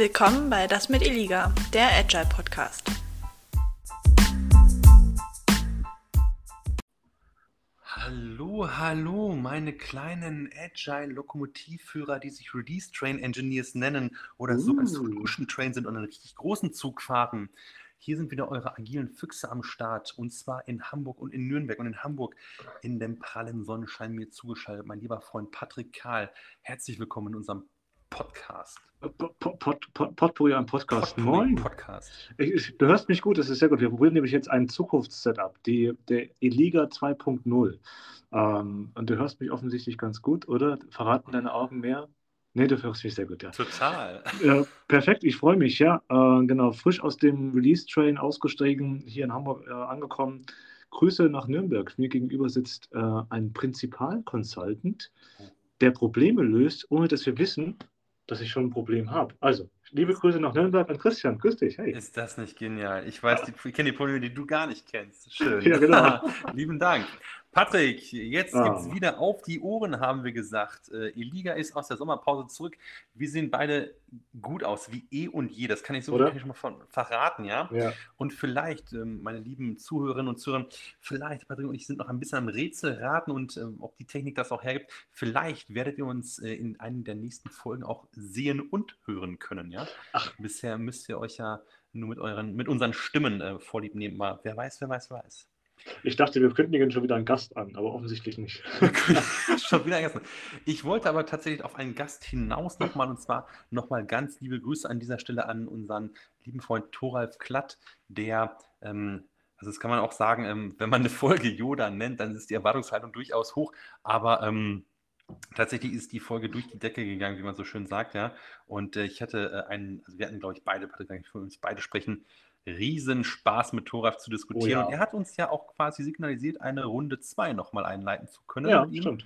Willkommen bei Das mit Eliga, der Agile Podcast. Hallo, hallo, meine kleinen Agile-Lokomotivführer, die sich Release Train Engineers nennen oder sogar Uh. Solution Train sind und einen richtig großen Zug fahren. Hier sind wieder eure agilen Füchse am Start und zwar in Hamburg und in Nürnberg und in Hamburg in dem prallen Sonnenschein mir zugeschaltet. Mein lieber Freund Patrick Kahl, herzlich willkommen in unserem Podcast. Pot, Pot, Pot, Potpourri am Podcast. Moin. Podcast. Ich, du hörst mich gut, das ist sehr gut. Wir probieren nämlich jetzt ein Zukunftssetup, die, der Eliga 2.0. Ähm, und du hörst mich offensichtlich ganz gut, oder? Verraten deine Augen mehr? Nee, du hörst mich sehr gut, ja. Total. Ja, perfekt, ich freue mich, ja. Äh, genau, frisch aus dem Release-Train ausgestiegen, hier in Hamburg äh, angekommen. Grüße nach Nürnberg. Mir gegenüber sitzt äh, ein Prinzipal-Consultant, der Probleme löst, ohne dass wir wissen, dass ich schon ein Problem habe. Also, liebe Grüße nach Nürnberg an Christian. Grüß dich. Hey. Ist das nicht genial? Ich weiß, die, ich kenne die Probleme, die du gar nicht kennst. Schön. Ja, genau. Lieben Dank. Patrick, jetzt Ah. gibt es wieder auf die Ohren, haben wir gesagt. Äh, Eliga ist aus der Sommerpause zurück. Wir sehen beide gut aus, wie eh und je. Das kann ich so Oder? kann ich schon mal von, verraten, ja. Ja. Und vielleicht, ähm, meine lieben Zuhörerinnen und Zuhörer, vielleicht, Patrick und ich sind noch ein bisschen am Rätsel raten und ähm, ob die Technik das auch hergibt. Vielleicht werdet ihr uns äh, in einem der nächsten Folgen auch sehen und hören können, ja. Ach. Bisher müsst ihr euch ja nur mit euren, mit unseren Stimmen äh, vorlieb nehmen. Mal, wer weiß, wer weiß, wer weiß. Ich dachte, wir kündigen schon wieder einen Gast an, aber offensichtlich nicht. Schon wieder vergessen. Ich wollte aber tatsächlich auf einen Gast hinaus nochmal und zwar nochmal ganz liebe Grüße an dieser Stelle an unseren lieben Freund Thoralf Klatt, der, ähm, also das kann man auch sagen, ähm, wenn man eine Folge Yoda nennt, dann ist die Erwartungshaltung durchaus hoch, aber ähm, tatsächlich ist die Folge durch die Decke gegangen, wie man so schön sagt, ja. Und äh, ich hatte äh, einen, also wir hatten, glaube ich, beide, Patrick, ich für uns beide sprechen, riesen Spaß mit Thoralf zu diskutieren. ja. Und er hat uns ja auch quasi signalisiert, eine Runde 2 nochmal einleiten zu können. Ja, stimmt.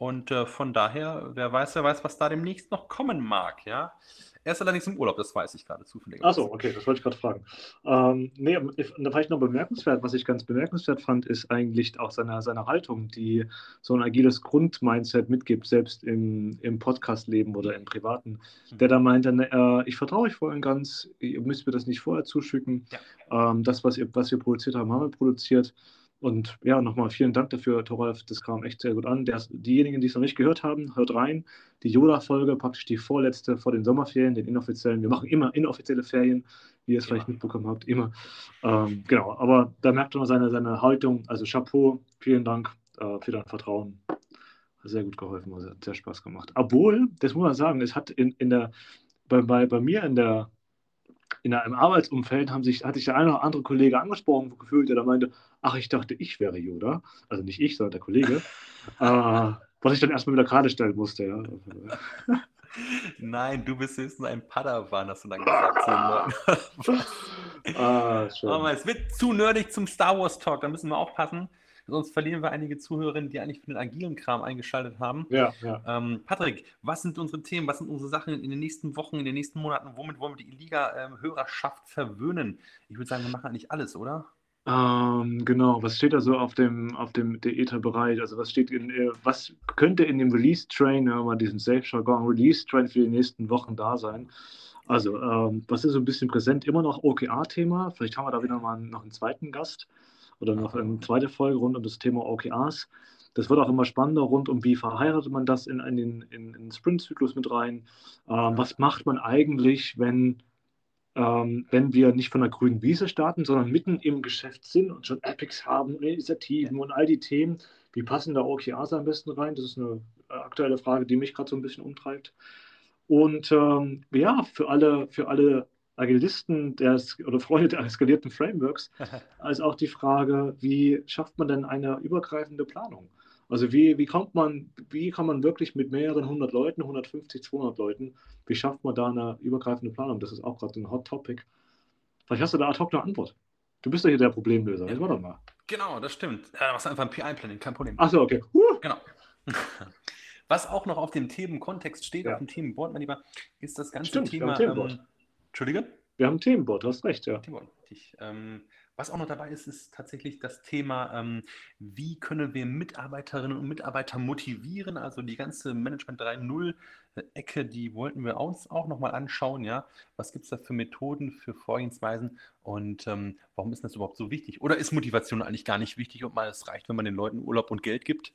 Und äh, von daher, wer weiß, wer weiß, was da demnächst noch kommen mag, ja. Er ist allerdings im Urlaub, das weiß ich gerade zufällig. Achso, okay, das wollte ich gerade fragen. Ähm, nee, ich- da war ich noch bemerkenswert, was ich ganz bemerkenswert fand, ist eigentlich auch seine, seine Haltung, die so ein agiles Grundmindset mitgibt, selbst im, im Podcast-Leben oder im Privaten. Der da meinte, äh, ich vertraue euch voll und ganz, ihr müsst mir das nicht vorher zuschicken. Ähm, das, was, ihr, was wir produziert haben, haben wir produziert. Und ja, nochmal vielen Dank dafür, Thoralf, das kam echt sehr gut an. Der, diejenigen, die es noch nicht gehört haben, hört rein. Die Yoda-Folge, praktisch die vorletzte vor den Sommerferien, den inoffiziellen. Wir machen immer inoffizielle Ferien, wie ihr es vielleicht Immer. mitbekommen habt, immer. Ähm, genau, aber da merkt man seine, seine Haltung. Also Chapeau, vielen Dank äh, für dein Vertrauen. Hat sehr gut geholfen, hat sehr Spaß gemacht. Obwohl, das muss man sagen, es hat in, in der, bei, bei, bei mir in der in einem Arbeitsumfeld haben sich, hat sich der eine oder andere Kollege angesprochen gefühlt, der da meinte, ach, ich dachte, ich wäre Yoda. Also nicht ich, sondern der Kollege. äh, was ich dann erstmal wieder gerade stellen musste. Ja. Nein, du bist höchstens ein Padawan, hast du dann gesagt. ah. Aber es wird zu nerdig zum Star Wars Talk, da müssen wir aufpassen. Sonst verlieren wir einige Zuhörerinnen, die eigentlich für den agilen Kram eingeschaltet haben. Ja, ja. Ähm, Patrick, was sind unsere Themen, was sind unsere Sachen in den nächsten Wochen, in den nächsten Monaten? Womit wollen wir die Liga-Hörerschaft verwöhnen? Ich würde sagen, wir machen eigentlich alles, oder? Ähm, genau, was steht da so auf dem, auf dem der Ether-Bereich? Also was steht in, äh, was könnte in dem Release-Train, wenn mal diesen Safe-Jargon Release-Train für die nächsten Wochen da sein? Also, ähm, was ist so ein bisschen präsent? Immer noch OKR-Thema. Vielleicht haben wir da wieder mal noch einen zweiten Gast oder noch eine zweite Folge rund um das Thema OKRs. Das wird auch immer spannender rund um, wie verheiratet man das in, in in, in den Sprint-Zyklus mit rein? Ähm, was macht man eigentlich, wenn ähm, wenn wir nicht von der grünen Wiese starten, sondern mitten im Geschäft sind und schon Epics haben, und Initiativen und all die Themen, wie passen da OKRs am besten rein? Das ist eine äh, aktuelle Frage, die mich gerade so ein bisschen umtreibt. Und ähm, ja, für alle, für alle Agilisten des, oder Freunde der eskalierten Frameworks, als auch die Frage, wie schafft man denn eine übergreifende Planung? Also wie, wie kommt man, wie kann man wirklich mit mehreren hundert Leuten, 150, 200 Leuten, wie schafft man da eine übergreifende Planung? Das ist auch gerade ein Hot Topic. Vielleicht hast du da ad hoc eine Antwort. Du bist doch hier der Problemlöser. Ja. Jetzt warte mal. Genau, das stimmt. Ja, da machst du einfach ein PI-Planning, kein Problem. Achso, okay. Huh. Genau. Was auch noch auf dem Themenkontext steht, Ja. auf dem Themenboard, mein Lieber, ist das ganze Stimmt, wir Thema. haben ein Themenboard. Ähm, Entschuldige? Wir haben ein Themenboard, du hast recht, ja. Themenboard, richtig. Ähm, Was auch noch dabei ist, ist tatsächlich das Thema, ähm, wie können wir Mitarbeiterinnen und Mitarbeiter motivieren. Also die ganze Management 3.0-Ecke, die wollten wir uns auch nochmal anschauen. Ja? Was gibt es da für Methoden, für Vorgehensweisen und ähm, warum ist das überhaupt so wichtig? Oder ist Motivation eigentlich gar nicht wichtig und mal es reicht, wenn man den Leuten Urlaub und Geld gibt?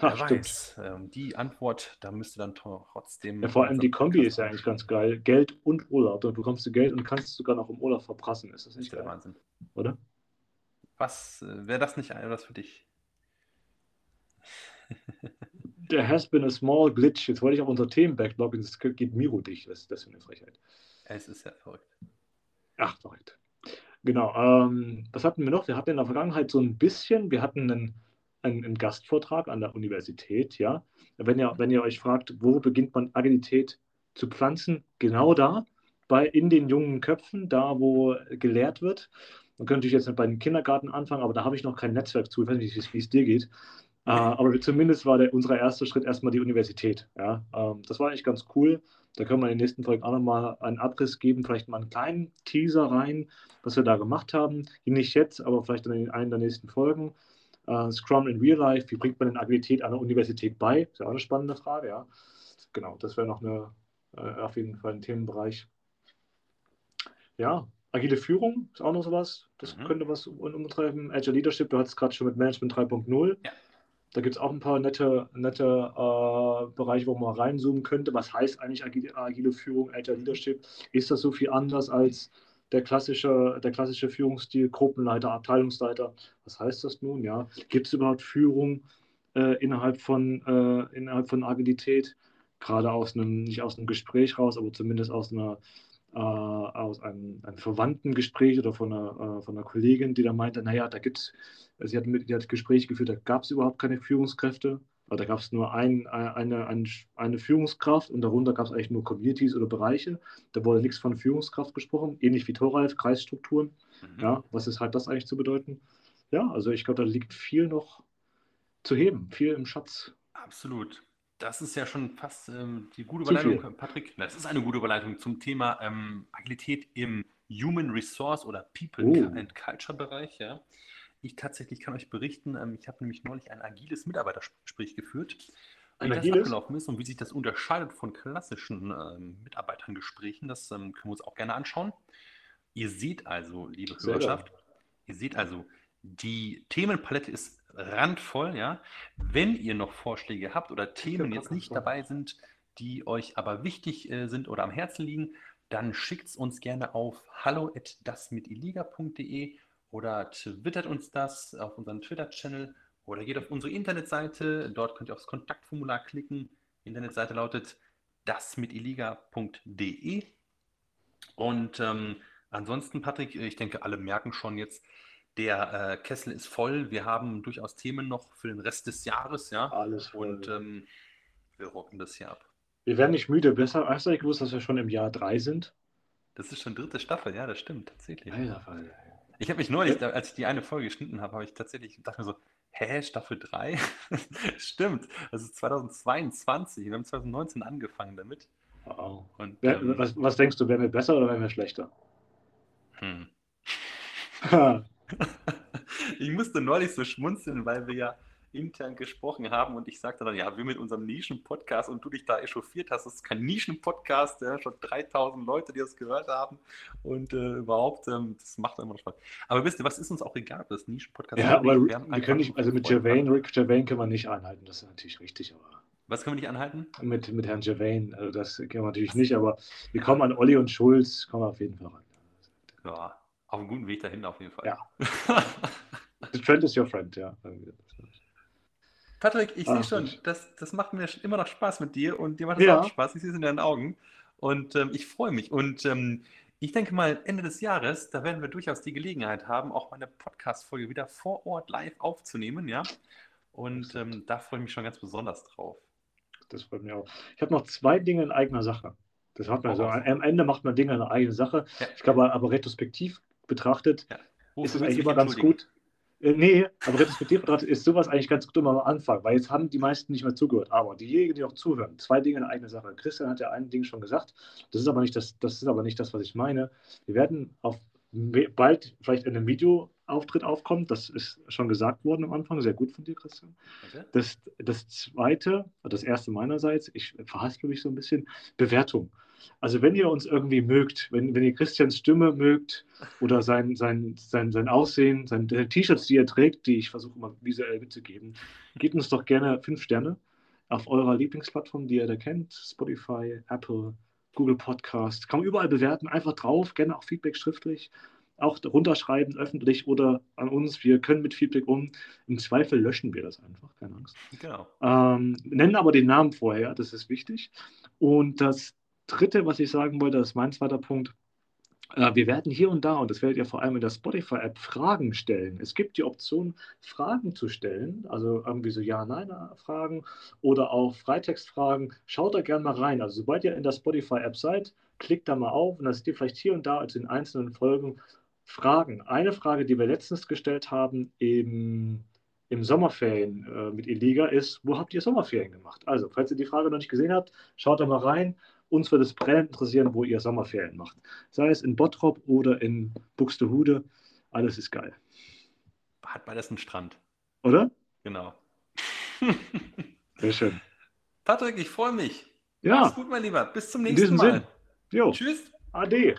Wer Ach, weiß, ähm, die Antwort, da müsste dann trotzdem. Ja, vor allem die Kombi ist ja eigentlich ganz geil. Geld und Urlaub. Du bekommst du Geld und kannst es sogar noch im Urlaub verprassen. Ist das Das ist nicht geil? Wahnsinn. Oder? Was äh, wäre das nicht etwas für dich? There has been a small glitch. Jetzt wollte ich auf unser Themen-Backlog und es geht Miro dicht. Was ist das für eine Frechheit? Es ist ja verrückt. Ach, verrückt. Genau. Ähm, was hatten wir noch? Wir hatten in der Vergangenheit so ein bisschen, wir hatten einen, einen, einen Gastvortrag an der Universität, ja. Wenn ihr, wenn ihr euch fragt, wo beginnt man Agilität zu pflanzen, genau da, bei, in den jungen Köpfen, da wo gelehrt wird. Man könnte natürlich jetzt nicht bei den Kindergarten anfangen, aber da habe ich noch kein Netzwerk zu. Ich weiß nicht, wie es- dir geht. Äh, aber zumindest war der, unser erster Schritt erstmal die Universität. Ja? Ähm, das war eigentlich ganz cool. Da können wir in den nächsten Folgen auch nochmal einen Abriss geben, vielleicht mal einen kleinen Teaser rein, was wir da gemacht haben. Nicht jetzt, aber vielleicht dann in einer der nächsten Folgen. Äh, Scrum in Real Life, wie bringt man denn Agilität an der Universität bei? Ist ja auch eine spannende Frage, ja. Genau, das wäre noch eine, äh, auf jeden Fall ein Themenbereich. Ja, agile Führung ist auch noch sowas. Das Mhm. könnte was um- umtreiben. Agile Leadership, du hattest gerade schon mit Management 3.0. Ja. Da gibt es auch ein paar nette, nette äh, Bereiche, wo man reinzoomen könnte. Was heißt eigentlich agile, agile Führung, Agile Leadership? Ist das so viel anders als der klassische, der klassische Führungsstil, Gruppenleiter, Abteilungsleiter? Was heißt das nun? Ja? Gibt es überhaupt Führung äh, innerhalb, von, äh, innerhalb von Agilität? Gerade aus einem, nicht aus einem Gespräch raus, aber zumindest aus einer äh, aus einem, einem verwandten Gespräch oder von einer, äh, von einer Kollegin, die da meinte, naja, da gibt es, sie hat, mit, die Gespräche geführt, da gab es überhaupt keine Führungskräfte, aber da gab es nur ein, eine, eine, eine Führungskraft und darunter gab es eigentlich nur Communities oder Bereiche. Da wurde nichts von Führungskraft gesprochen, ähnlich wie Thoralf, Kreisstrukturen. Mhm. Ja, was ist halt das eigentlich zu bedeuten? Ja, also ich glaube, da liegt viel noch zu heben, viel im Schatz. Absolut. Das ist ja schon fast ähm, die gute. Überleitung, Patrick. Das ist eine gute Überleitung zum Thema ähm, Agilität im Human Resource oder People Oh. and Culture Bereich. Ja. Ich tatsächlich kann euch berichten, ähm, ich habe nämlich neulich ein agiles Mitarbeitergespräch geführt. Ein Wie das agiles? abgelaufen ist und wie sich das unterscheidet von klassischen ähm, Mitarbeitergesprächen, das ähm, können wir uns auch gerne anschauen. Ihr seht also, liebe Sehr Hörerschaft, ihr seht also, die Themenpalette ist randvoll, ja. Wenn ihr noch Vorschläge habt oder Themen jetzt nicht dabei sind, die euch aber wichtig äh, sind oder am Herzen liegen, dann schickt es uns gerne auf hallo@dasmitiliga.de oder twittert uns das auf unseren Twitter-Channel oder geht auf unsere Internetseite. Dort könnt ihr aufs Kontaktformular klicken. Die Internetseite lautet dasmitiliga.de. Und ähm, ansonsten, Patrick, ich denke, alle merken schon jetzt, der äh, Kessel ist voll. Wir haben durchaus Themen noch für den Rest des Jahres, ja. Alles voll. Und ähm, wir rocken das hier ab. Wir werden nicht müde. Besser, hast du eigentlich gewusst, dass wir schon im Jahr 3 sind? Das ist schon dritte Staffel, ja, das stimmt, tatsächlich. Alter, Fall. Ich habe mich neulich, als ich die eine Folge geschnitten habe, habe ich tatsächlich dachte mir so, hä, Staffel 3? Stimmt, das ist 2022. Wir haben 2019 angefangen damit. Wow. Und, Wer, ähm, was, was denkst du, wären wir besser oder wären wir schlechter? hm. Ich musste neulich so schmunzeln, weil wir ja intern gesprochen haben und ich sagte dann, ja, wir mit unserem Nischen-Podcast und du dich da echauffiert hast, das ist kein Nischen-Podcast, ja, schon 3000 Leute, die das gehört haben und äh, überhaupt, ähm, das macht immer noch Spaß. Aber wisst ihr, was ist uns auch egal, ob das Nischen-Podcast ja, ist oder aber wir, wir einfach können nicht, also mit. Gervain, Rick Gervain können wir nicht einhalten, das ist natürlich richtig, aber Was können wir nicht anhalten? mit, mit Herrn Gervain, also das können wir natürlich nicht, aber wir kommen an Olli und Schulz, kommen wir auf jeden Fall ran. Ja, auf einem guten Weg dahin auf jeden Fall. Ja. The trend is your friend, ja. Patrick, ich sehe schon, das, das macht mir immer noch Spaß mit dir und dir macht es Ja. auch Spaß. Ich sehe es in deinen Augen und ähm, ich freue mich. Und ähm, ich denke mal, Ende des Jahres, da werden wir durchaus die Gelegenheit haben, auch meine Podcast-Folge wieder vor Ort live aufzunehmen, ja. Und ähm, da freue ich mich schon ganz besonders drauf. Das freut mich auch. Ich habe noch zwei Dinge in eigener Sache. Das hat man Hau so. raus. Am Ende macht man Dinge in eigener Sache. Ja. Ich glaube, aber retrospektiv betrachtet Wofür ist es eigentlich immer ganz gut. Äh, nee, aber retrospektiv betrachtet ist sowas eigentlich ganz gut immer am Anfang, weil jetzt haben die meisten nicht mehr zugehört. Aber diejenigen, die auch zuhören, zwei Dinge in eigener Sache. Christian hat ja ein Ding schon gesagt. Das ist aber nicht das, das ist aber nicht das, was ich meine. Wir werden auf bald vielleicht in einem Videoauftritt aufkommt. Das ist schon gesagt worden am Anfang. Sehr gut von dir, Christian. Okay. Das, das zweite, das erste meinerseits, ich verhaspel mich so ein bisschen, Bewertung. Also wenn ihr uns irgendwie mögt, wenn, wenn ihr Christians Stimme mögt oder sein, sein, sein, sein Aussehen, seine T-Shirts, die er trägt, die ich versuche mal visuell mitzugeben, gebt uns doch gerne fünf Sterne auf eurer Lieblingsplattform, die ihr da kennt, Spotify, Apple, Google Podcast. Kann man überall bewerten, einfach drauf, gerne auch Feedback schriftlich, auch runterschreiben, öffentlich oder an uns. Wir können mit Feedback um. Im Zweifel löschen wir das einfach, keine Angst. Genau. Ähm, nennen aber den Namen vorher, das ist wichtig. Und das Dritte, was ich sagen wollte, das ist mein zweiter Punkt, äh, wir werden hier und da, und das werdet ihr vor allem in der Spotify-App, Fragen stellen. Es gibt die Option, Fragen zu stellen, also irgendwie so Ja-Nein-Fragen oder auch Freitextfragen. Schaut da gerne mal rein. Also sobald ihr in der Spotify-App seid, klickt da mal auf und dann seht ihr vielleicht hier und da also in einzelnen Folgen Fragen. Eine Frage, die wir letztens gestellt haben im, im Sommerferien äh, mit Eliga ist, wo habt ihr Sommerferien gemacht? Also, falls ihr die Frage noch nicht gesehen habt, schaut da mal rein. Uns würde es brennend interessieren, wo ihr Sommerferien macht. Sei es in Bottrop oder in Buxtehude. Alles ist geil. Hat beides einen Strand. Oder? Genau. Sehr schön. Patrick, ich freue mich. Ja. Mach's gut, mein Lieber. Bis zum nächsten Mal. Sinn. Jo. Tschüss. Ade.